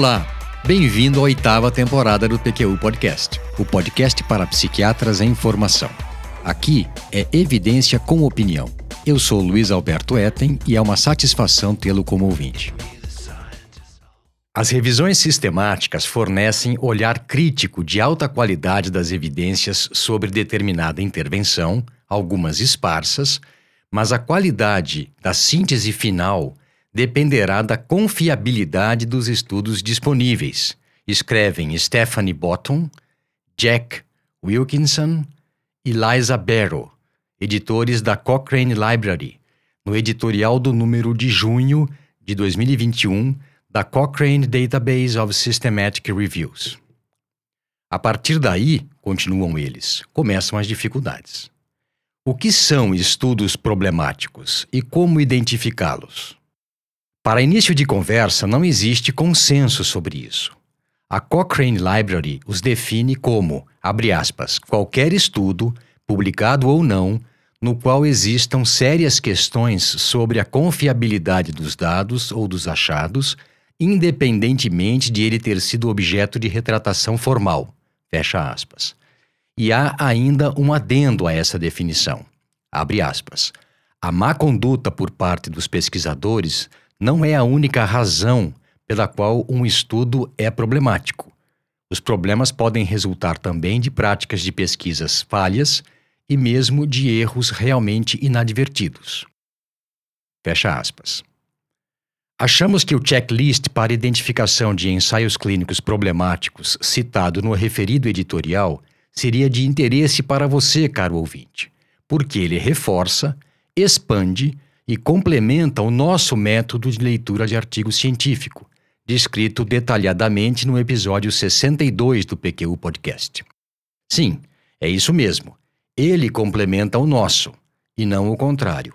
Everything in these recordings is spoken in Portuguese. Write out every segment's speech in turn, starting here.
Olá, bem-vindo à oitava temporada do PQU Podcast, o podcast para psiquiatras em formação. Aqui é evidência com opinião. Eu sou Luiz Alberto Etten e é uma satisfação tê-lo como ouvinte. As revisões sistemáticas fornecem olhar crítico de alta qualidade das evidências sobre determinada intervenção, algumas esparsas, mas a qualidade da síntese final dependerá da confiabilidade dos estudos disponíveis, escrevem Stephanie Bottom, Jack Wilkinson e Liza Barrow, editores da Cochrane Library, no editorial do número de junho de 2021 da Cochrane Database of Systematic Reviews. A partir daí, continuam eles, começam as dificuldades. O que são estudos problemáticos e como identificá-los? Para início de conversa, não existe consenso sobre isso. A Cochrane Library os define como, abre aspas, qualquer estudo, publicado ou não, no qual existam sérias questões sobre a confiabilidade dos dados ou dos achados, independentemente de ele ter sido objeto de retratação formal. Fecha aspas. E há ainda um adendo a essa definição. Abre aspas. A má conduta por parte dos pesquisadores não é a única razão pela qual um estudo é problemático. Os problemas podem resultar também de práticas de pesquisas falhas e mesmo de erros realmente inadvertidos. Fecha aspas. Achamos que o checklist para identificação de ensaios clínicos problemáticos citado no referido editorial seria de interesse para você, caro ouvinte, porque ele reforça, expande e complementa o nosso método de leitura de artigo científico, descrito detalhadamente no episódio 62 do PQU Podcast. Sim, é isso mesmo. Ele complementa o nosso, e não o contrário.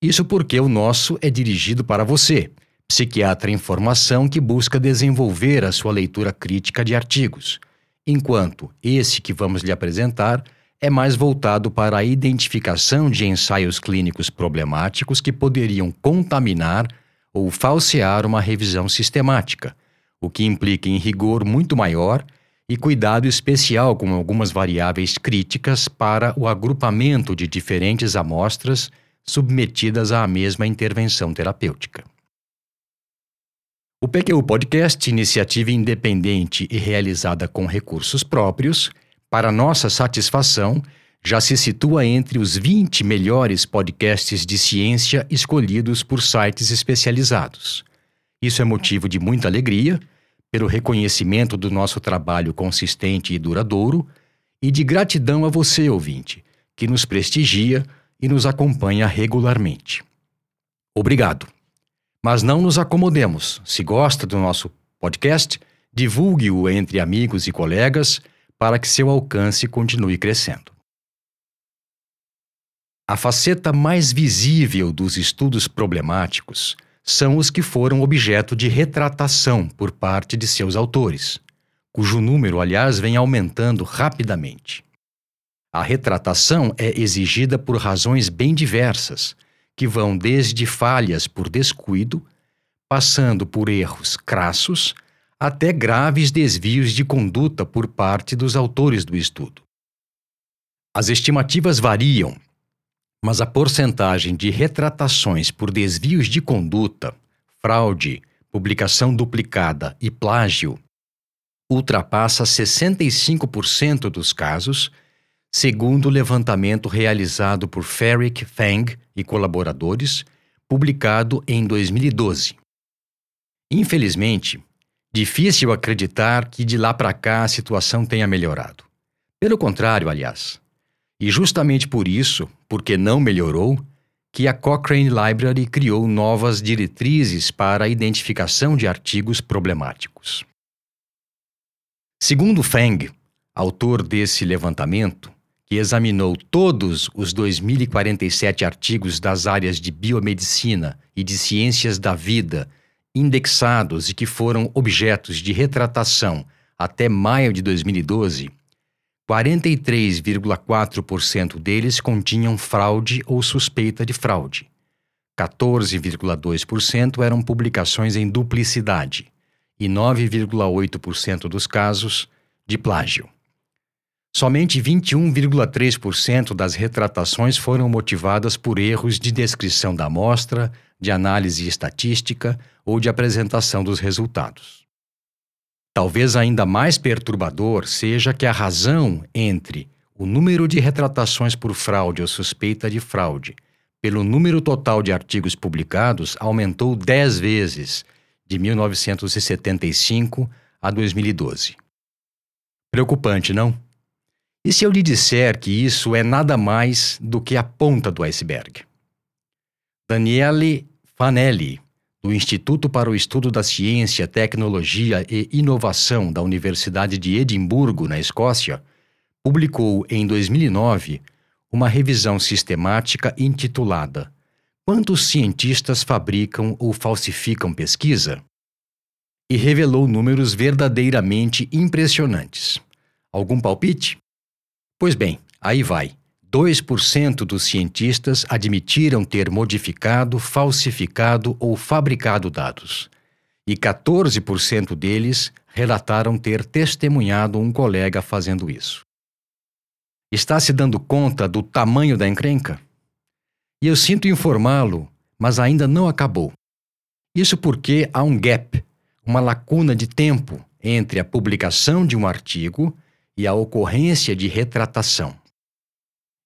Isso porque o nosso é dirigido para você, psiquiatra em formação que busca desenvolver a sua leitura crítica de artigos, enquanto esse que vamos lhe apresentar é mais voltado para a identificação de ensaios clínicos problemáticos que poderiam contaminar ou falsear uma revisão sistemática, o que implica em rigor muito maior e cuidado especial com algumas variáveis críticas para o agrupamento de diferentes amostras submetidas à mesma intervenção terapêutica. O PQU Podcast, iniciativa independente e realizada com recursos próprios, para nossa satisfação, já se situa entre os 20 melhores podcasts de ciência escolhidos por sites especializados. Isso é motivo de muita alegria, pelo reconhecimento do nosso trabalho consistente e duradouro, e de gratidão a você, ouvinte, que nos prestigia e nos acompanha regularmente. Obrigado. Mas não nos acomodemos. Se gosta do nosso podcast, divulgue-o entre amigos e colegas para que seu alcance continue crescendo. A faceta mais visível dos estudos problemáticos são os que foram objeto de retratação por parte de seus autores, cujo número, aliás, vem aumentando rapidamente. A retratação é exigida por razões bem diversas, que vão desde falhas por descuido, passando por erros crassos até graves desvios de conduta por parte dos autores do estudo. As estimativas variam, mas a porcentagem de retratações por desvios de conduta, fraude, publicação duplicada e plágio ultrapassa 65% dos casos, segundo o levantamento realizado por Ferrick Fang e colaboradores, publicado em 2012. Infelizmente, Difícil acreditar que de lá para cá a situação tenha melhorado. Pelo contrário, aliás. E justamente por isso, porque não melhorou, que a Cochrane Library criou novas diretrizes para a identificação de artigos problemáticos. Segundo Feng, autor desse levantamento, que examinou todos os 2.047 artigos das áreas de biomedicina e de ciências da vida indexados e que foram objetos de retratação até maio de 2012, 43,4% deles continham fraude ou suspeita de fraude. 14,2% eram publicações em duplicidade e 9,8% dos casos de plágio. Somente 21,3% das retratações foram motivadas por erros de descrição da amostra, de análise estatística ou de apresentação dos resultados. Talvez ainda mais perturbador seja que a razão entre o número de retratações por fraude ou suspeita de fraude pelo número total de artigos publicados aumentou 10 vezes de 1975 a 2012. Preocupante, não? E se eu lhe disser que isso é nada mais do que a ponta do iceberg? Daniele Fanelli, do Instituto para o Estudo da Ciência, Tecnologia e Inovação da Universidade de Edimburgo, na Escócia, publicou em 2009 uma revisão sistemática intitulada Quantos cientistas fabricam ou falsificam pesquisa? E revelou números verdadeiramente impressionantes. Algum palpite? Pois bem, aí vai. 2% dos cientistas admitiram ter modificado, falsificado ou fabricado dados. E 14% deles relataram ter testemunhado um colega fazendo isso. Está se dando conta do tamanho da encrenca? E eu sinto informá-lo, mas ainda não acabou. Isso porque há um gap, uma lacuna de tempo entre a publicação de um artigo e a ocorrência de retratação.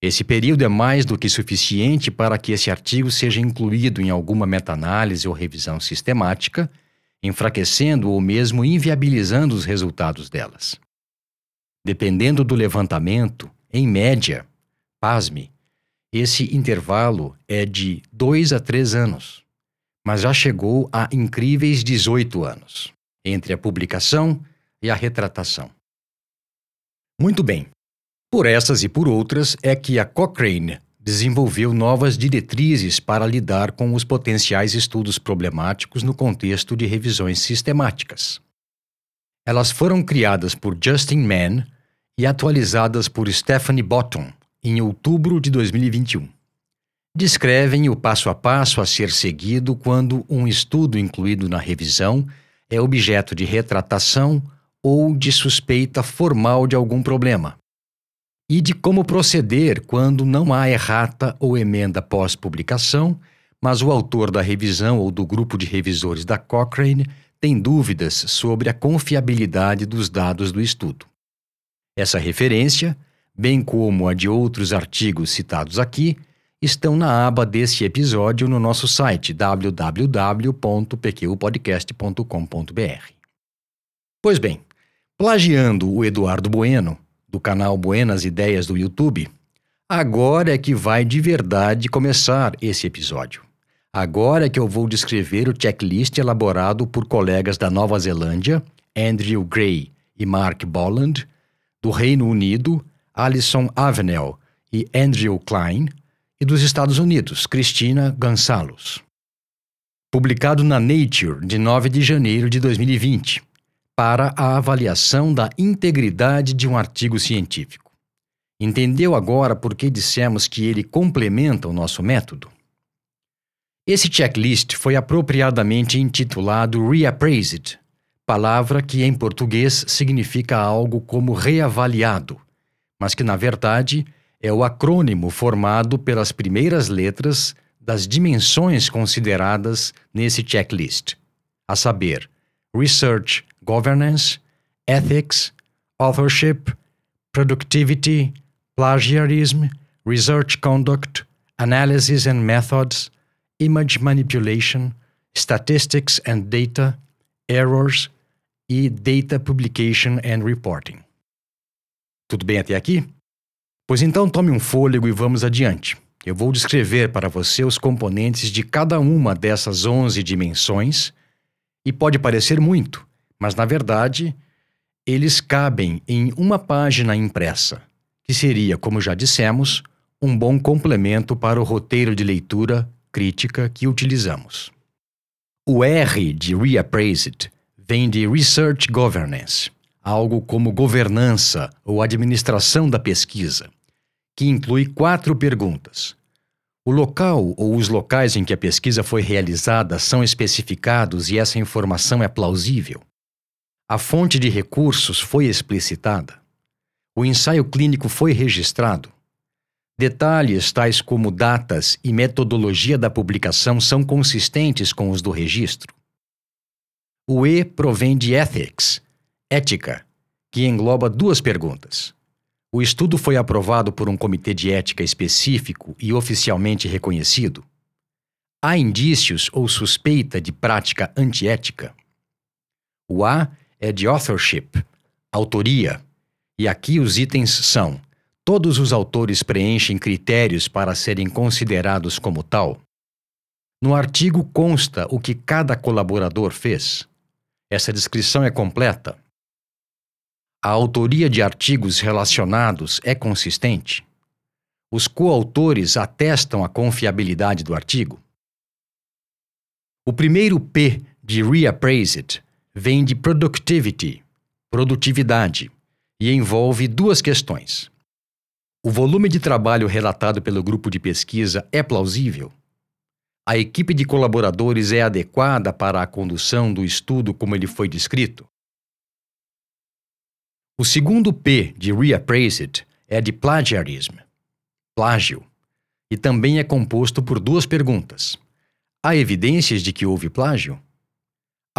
Esse período é mais do que suficiente para que esse artigo seja incluído em alguma meta-análise ou revisão sistemática, enfraquecendo ou mesmo inviabilizando os resultados delas. Dependendo do levantamento, em média, pasme, esse intervalo é de 2 a 3 anos, mas já chegou a incríveis 18 anos entre a publicação e a retratação. Muito bem. Por essas e por outras é que a Cochrane desenvolveu novas diretrizes para lidar com os potenciais estudos problemáticos no contexto de revisões sistemáticas. Elas foram criadas por Justin Mann e atualizadas por Stephanie Bottom em outubro de 2021. Descrevem o passo a passo a ser seguido quando um estudo incluído na revisão é objeto de retratação ou de suspeita formal de algum problema, e de como proceder quando não há errata ou emenda pós-publicação, mas o autor da revisão ou do grupo de revisores da Cochrane tem dúvidas sobre a confiabilidade dos dados do estudo. Essa referência, bem como a de outros artigos citados aqui, estão na aba desse episódio no nosso site www.pqpodcast.com.br. Pois bem, Plagiando o Eduardo Bueno, do canal Buenas Ideias do YouTube, agora é que vai de verdade começar esse episódio. Agora é que eu vou descrever o checklist elaborado por colegas da Nova Zelândia, Andrew Gray e Mark Bolland, do Reino Unido, Alison Avenel e Andrew Klein, e dos Estados Unidos, Cristina Gonçalves. Publicado na Nature de 9 de janeiro de 2020 para a avaliação da integridade de um artigo científico. Entendeu agora por que dissemos que ele complementa o nosso método? Esse checklist foi apropriadamente intitulado Reappraised, palavra que em português significa algo como reavaliado, mas que na verdade é o acrônimo formado pelas primeiras letras das dimensões consideradas nesse checklist, a saber, Research governance, ethics, authorship, productivity, plagiarism, research conduct, analysis and methods, image manipulation, statistics and data, errors e data publication and reporting. Tudo bem até aqui? Pois então tome um fôlego e vamos adiante. Eu vou descrever para você os componentes de cada uma dessas 11 dimensões e pode parecer muito, mas na verdade eles cabem em uma página impressa, que seria, como já dissemos, um bom complemento para o roteiro de leitura crítica que utilizamos. O R de Reappraised vem de Research Governance, algo como governança ou administração da pesquisa, que inclui quatro perguntas. O local ou os locais em que a pesquisa foi realizada são especificados e essa informação é plausível. A fonte de recursos foi explicitada. O ensaio clínico foi registrado. Detalhes tais como datas e metodologia da publicação são consistentes com os do registro. O E provém de ethics, ética, que engloba duas perguntas. O estudo foi aprovado por um comitê de ética específico e oficialmente reconhecido. Há indícios ou suspeita de prática antiética? O A é de authorship, autoria, e aqui os itens são Todos os autores preenchem critérios para serem considerados como tal. No artigo consta o que cada colaborador fez. Essa descrição é completa. A autoria de artigos relacionados é consistente. Os coautores atestam a confiabilidade do artigo. O primeiro P de reappraised vem de productivity, produtividade, e envolve duas questões. O volume de trabalho relatado pelo grupo de pesquisa é plausível? A equipe de colaboradores é adequada para a condução do estudo como ele foi descrito? O segundo P de reappraised é de plagiarism, plágio, e também é composto por duas perguntas. Há evidências de que houve plágio?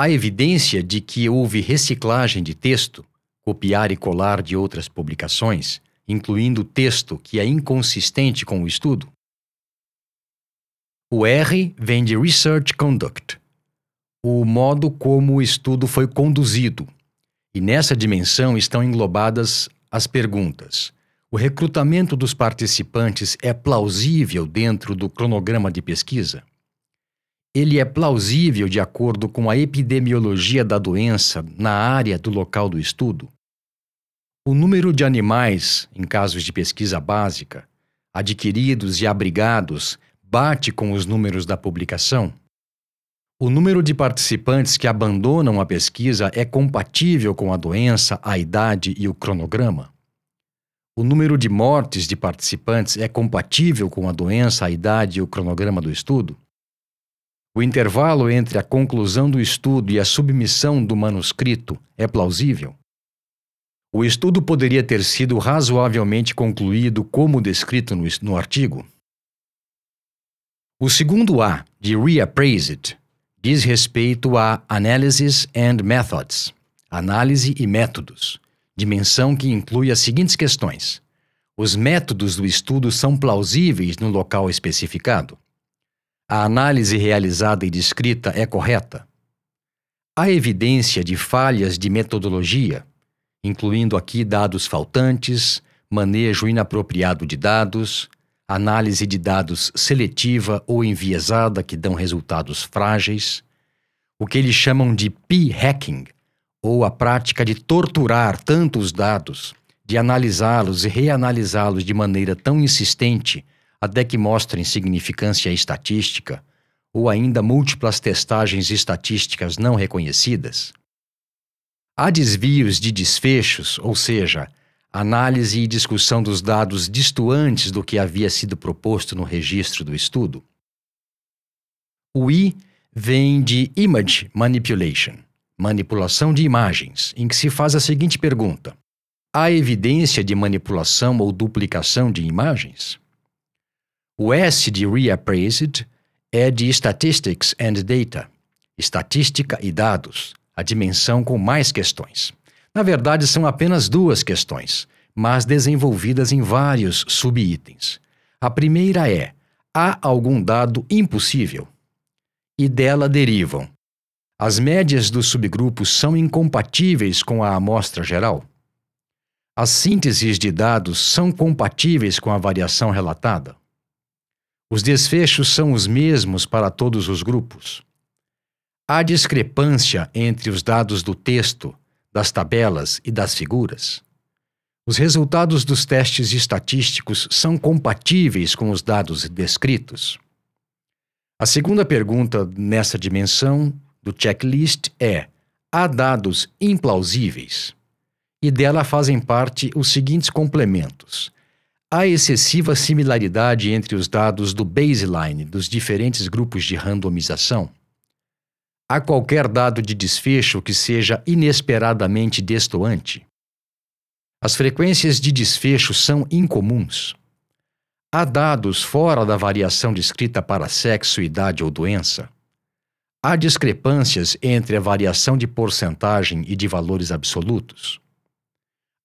Há evidência de que houve reciclagem de texto, copiar e colar de outras publicações, incluindo texto que é inconsistente com o estudo? O R vem de Research Conduct, o modo como o estudo foi conduzido. E nessa dimensão estão englobadas as perguntas: o recrutamento dos participantes é plausível dentro do cronograma de pesquisa? Ele é plausível de acordo com a epidemiologia da doença na área do local do estudo? O número de animais, em casos de pesquisa básica, adquiridos e abrigados bate com os números da publicação? O número de participantes que abandonam a pesquisa é compatível com a doença, a idade e o cronograma? O número de mortes de participantes é compatível com a doença, a idade e o cronograma do estudo? O intervalo entre a conclusão do estudo e a submissão do manuscrito é plausível? O estudo poderia ter sido razoavelmente concluído como descrito no, no artigo. O segundo A, de Reappraised, diz respeito a Analysis and Methods, análise e métodos, dimensão que inclui as seguintes questões. Os métodos do estudo são plausíveis no local especificado? A análise realizada e descrita é correta? Há evidência de falhas de metodologia, incluindo aqui dados faltantes, manejo inapropriado de dados, análise de dados seletiva ou enviesada que dão resultados frágeis, o que eles chamam de p-hacking, ou a prática de torturar tanto os dados, de analisá-los e reanalisá-los de maneira tão insistente até que mostrem significância estatística, ou ainda múltiplas testagens estatísticas não reconhecidas. Há desvios de desfechos, ou seja, análise e discussão dos dados distantes do que havia sido proposto no registro do estudo. O I vem de Image Manipulation, manipulação de imagens, em que se faz a seguinte pergunta: Há evidência de manipulação ou duplicação de imagens? O S de Reappraised é de Statistics and Data, estatística e dados, a dimensão com mais questões. Na verdade, são apenas duas questões, mas desenvolvidas em vários subitens. A primeira é: há algum dado impossível? E dela derivam: as médias dos subgrupos são incompatíveis com a amostra geral? As sínteses de dados são compatíveis com a variação relatada? Os desfechos são os mesmos para todos os grupos? Há discrepância entre os dados do texto, das tabelas e das figuras. Os resultados dos testes estatísticos são compatíveis com os dados descritos. A segunda pergunta nessa dimensão do checklist é: há dados implausíveis? E dela fazem parte os seguintes complementos. Há excessiva similaridade entre os dados do baseline dos diferentes grupos de randomização? Há qualquer dado de desfecho que seja inesperadamente destoante? As frequências de desfecho são incomuns. Há dados fora da variação descrita para sexo, idade ou doença? Há discrepâncias entre a variação de porcentagem e de valores absolutos?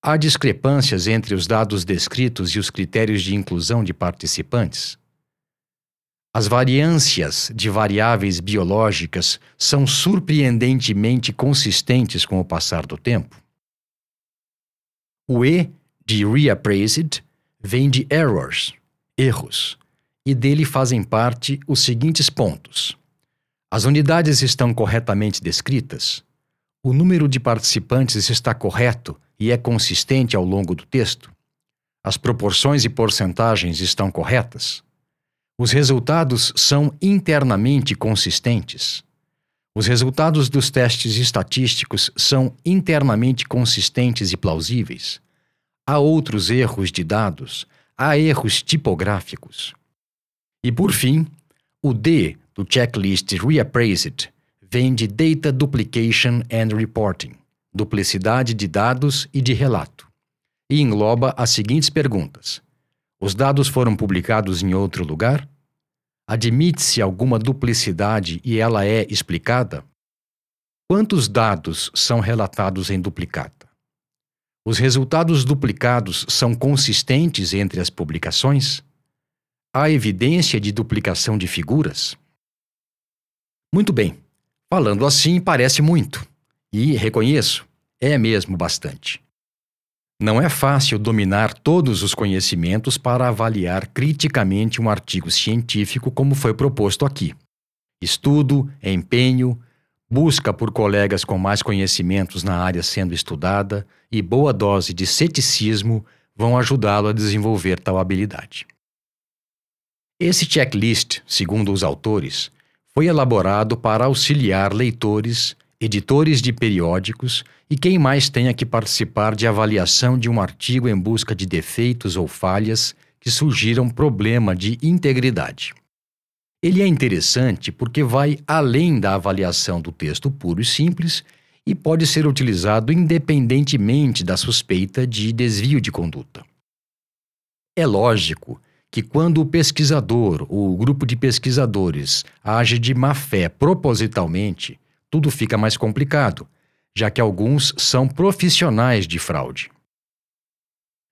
Há discrepâncias entre os dados descritos e os critérios de inclusão de participantes? As variâncias de variáveis biológicas são surpreendentemente consistentes com o passar do tempo? O E de reappraised vem de errors, erros, e dele fazem parte os seguintes pontos: as unidades estão corretamente descritas, o número de participantes está correto e é consistente ao longo do texto, as proporções e porcentagens estão corretas, os resultados são internamente consistentes. Os resultados dos testes estatísticos são internamente consistentes e plausíveis. Há outros erros de dados, há erros tipográficos. E por fim, o D do checklist Reappraised vem de Data Duplication and Reporting, duplicidade de dados e de relato, e engloba as seguintes perguntas: Os dados foram publicados em outro lugar? Admite-se alguma duplicidade e ela é explicada? Quantos dados são relatados em duplicata? Os resultados duplicados são consistentes entre as publicações? Há evidência de duplicação de figuras? Muito bem. Falando assim, parece muito. E reconheço, é mesmo bastante. Não é fácil dominar todos os conhecimentos para avaliar criticamente um artigo científico como foi proposto aqui. Estudo, empenho, busca por colegas com mais conhecimentos na área sendo estudada e boa dose de ceticismo vão ajudá-lo a desenvolver tal habilidade. Esse checklist, segundo os autores, foi elaborado para auxiliar leitores, editores de periódicos e quem mais tenha que participar de avaliação de um artigo em busca de defeitos ou falhas que surgiram problema de integridade. Ele é interessante porque vai além da avaliação do texto puro e simples e pode ser utilizado independentemente da suspeita de desvio de conduta. É lógico que quando o pesquisador ou o grupo de pesquisadores age de má fé propositalmente, tudo fica mais complicado, já que alguns são profissionais de fraude.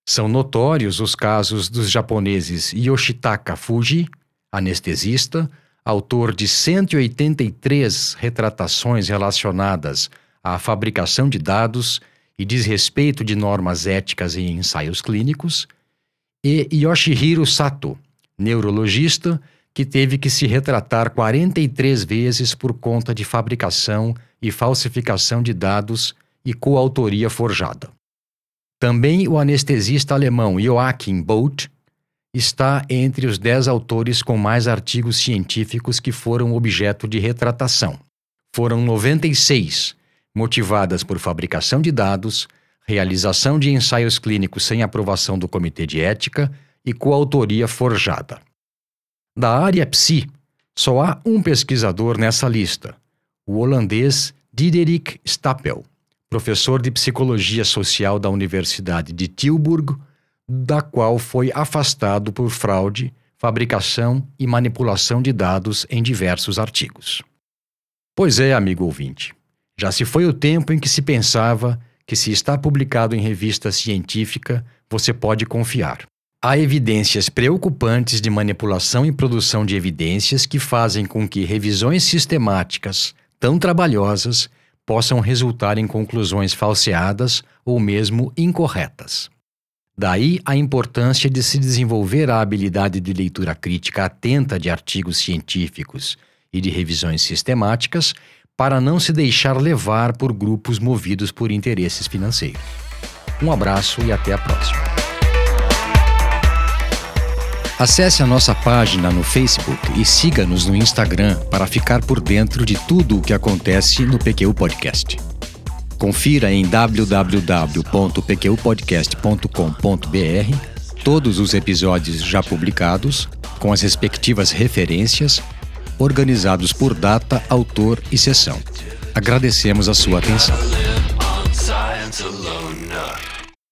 São notórios os casos dos japoneses Yoshitaka Fuji, anestesista, autor de 183 retratações relacionadas à fabricação de dados e desrespeito de normas éticas em ensaios clínicos, e Yoshihiro Sato, neurologista que teve que se retratar 43 vezes por conta de fabricação e falsificação de dados e coautoria forjada. Também o anestesista alemão Joachim Bolt está entre os dez autores com mais artigos científicos que foram objeto de retratação. Foram 96, motivadas por fabricação de dados, realização de ensaios clínicos sem aprovação do Comitê de Ética e coautoria forjada. Da área Psi, só há um pesquisador nessa lista, o holandês Diderik Stapel, professor de Psicologia Social da Universidade de Tilburg, da qual foi afastado por fraude, fabricação e manipulação de dados em diversos artigos. Pois é, amigo ouvinte, já se foi o tempo em que se pensava que, se está publicado em revista científica, você pode confiar. Há evidências preocupantes de manipulação e produção de evidências que fazem com que revisões sistemáticas, tão trabalhosas, possam resultar em conclusões falseadas ou mesmo incorretas. Daí a importância de se desenvolver a habilidade de leitura crítica atenta de artigos científicos e de revisões sistemáticas para não se deixar levar por grupos movidos por interesses financeiros. Um abraço e até a próxima. Acesse a nossa página no Facebook e siga-nos no Instagram para ficar por dentro de tudo o que acontece no PQ Podcast. Confira em www.pqpodcast.com.br todos os episódios já publicados, com as respectivas referências organizados por data, autor e sessão. Agradecemos a sua atenção.